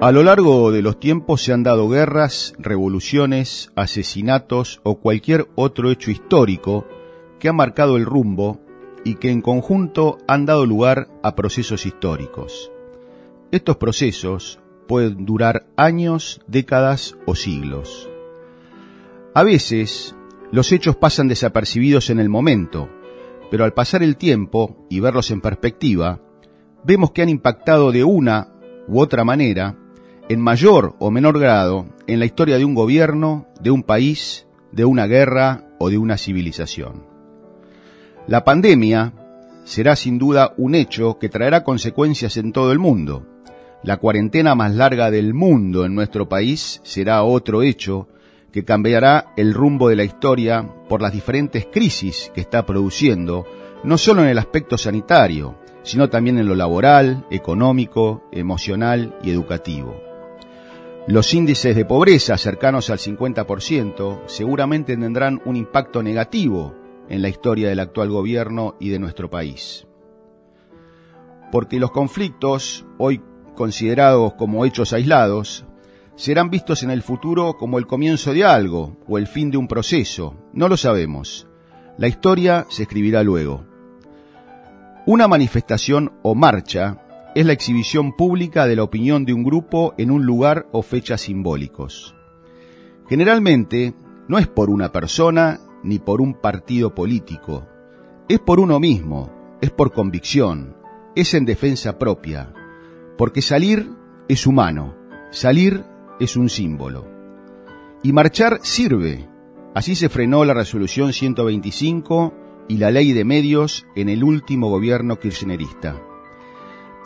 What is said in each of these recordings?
A lo largo de los tiempos se han dado guerras, revoluciones, asesinatos o cualquier otro hecho histórico que ha marcado el rumbo y que en conjunto han dado lugar a procesos históricos. Estos procesos pueden durar años, décadas o siglos. A veces, los hechos pasan desapercibidos en el momento, pero al pasar el tiempo y verlos en perspectiva, vemos que han impactado de una u otra manera en mayor o menor grado en la historia de un gobierno, de un país, de una guerra o de una civilización. La pandemia será sin duda un hecho que traerá consecuencias en todo el mundo. La cuarentena más larga del mundo en nuestro país será otro hecho que cambiará el rumbo de la historia por las diferentes crisis que está produciendo, no solo en el aspecto sanitario, sino también en lo laboral, económico, emocional y educativo. Los índices de pobreza cercanos al 50% seguramente tendrán un impacto negativo en la historia del actual gobierno y de nuestro país. Porque los conflictos, hoy considerados como hechos aislados, serán vistos en el futuro como el comienzo de algo o el fin de un proceso. No lo sabemos. La historia se escribirá luego. Una manifestación o marcha es la exhibición pública de la opinión de un grupo en un lugar o fechas simbólicos. Generalmente no es por una persona ni por un partido político, es por uno mismo, es por convicción, es en defensa propia, porque salir es humano, salir es un símbolo. Y marchar sirve. Así se frenó la resolución 125 y la ley de medios en el último gobierno kirchnerista.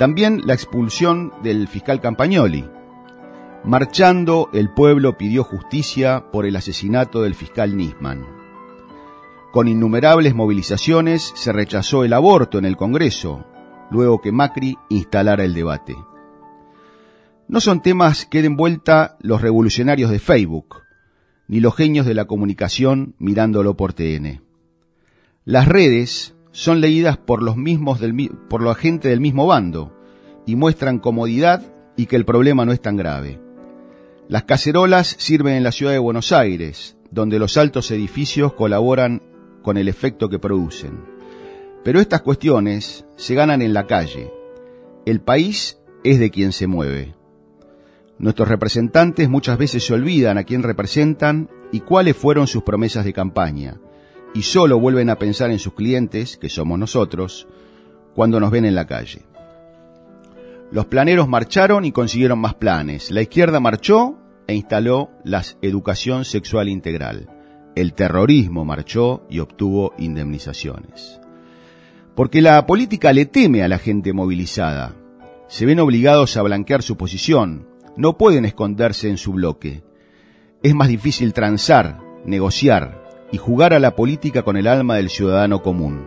También la expulsión del fiscal Campagnoli. Marchando, el pueblo pidió justicia por el asesinato del fiscal Nisman. Con innumerables movilizaciones se rechazó el aborto en el Congreso, luego que Macri instalara el debate. No son temas que den vuelta los revolucionarios de Facebook, ni los genios de la comunicación mirándolo por TN. Las redes son leídas por los mismos del, por la gente del mismo bando y muestran comodidad y que el problema no es tan grave. Las cacerolas sirven en la ciudad de Buenos Aires, donde los altos edificios colaboran con el efecto que producen. Pero estas cuestiones se ganan en la calle. El país es de quien se mueve. Nuestros representantes muchas veces se olvidan a quién representan y cuáles fueron sus promesas de campaña y solo vuelven a pensar en sus clientes, que somos nosotros, cuando nos ven en la calle. Los planeros marcharon y consiguieron más planes. La izquierda marchó e instaló la educación sexual integral. El terrorismo marchó y obtuvo indemnizaciones. Porque la política le teme a la gente movilizada. Se ven obligados a blanquear su posición. No pueden esconderse en su bloque. Es más difícil transar, negociar, y jugar a la política con el alma del ciudadano común.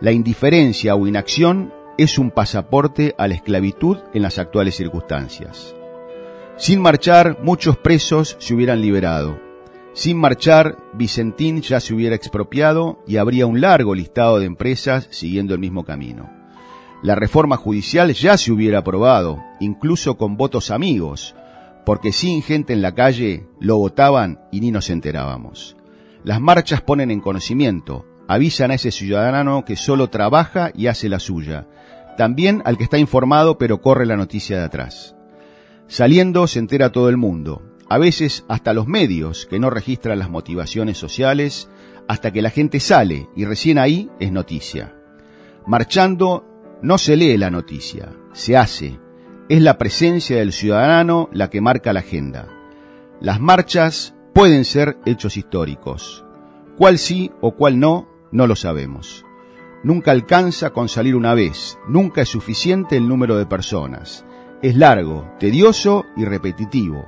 La indiferencia o inacción es un pasaporte a la esclavitud en las actuales circunstancias. Sin marchar, muchos presos se hubieran liberado. Sin marchar, Vicentín ya se hubiera expropiado y habría un largo listado de empresas siguiendo el mismo camino. La reforma judicial ya se hubiera aprobado, incluso con votos amigos, porque sin gente en la calle lo votaban y ni nos enterábamos. Las marchas ponen en conocimiento, avisan a ese ciudadano que solo trabaja y hace la suya, también al que está informado pero corre la noticia de atrás. Saliendo se entera todo el mundo, a veces hasta los medios que no registran las motivaciones sociales, hasta que la gente sale y recién ahí es noticia. Marchando no se lee la noticia, se hace. Es la presencia del ciudadano la que marca la agenda. Las marchas pueden ser hechos históricos. Cuál sí o cuál no, no lo sabemos. Nunca alcanza con salir una vez, nunca es suficiente el número de personas. Es largo, tedioso y repetitivo.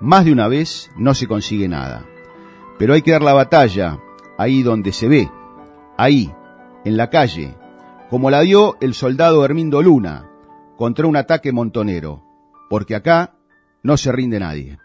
Más de una vez no se consigue nada. Pero hay que dar la batalla ahí donde se ve, ahí, en la calle, como la dio el soldado Hermindo Luna contra un ataque montonero, porque acá no se rinde nadie.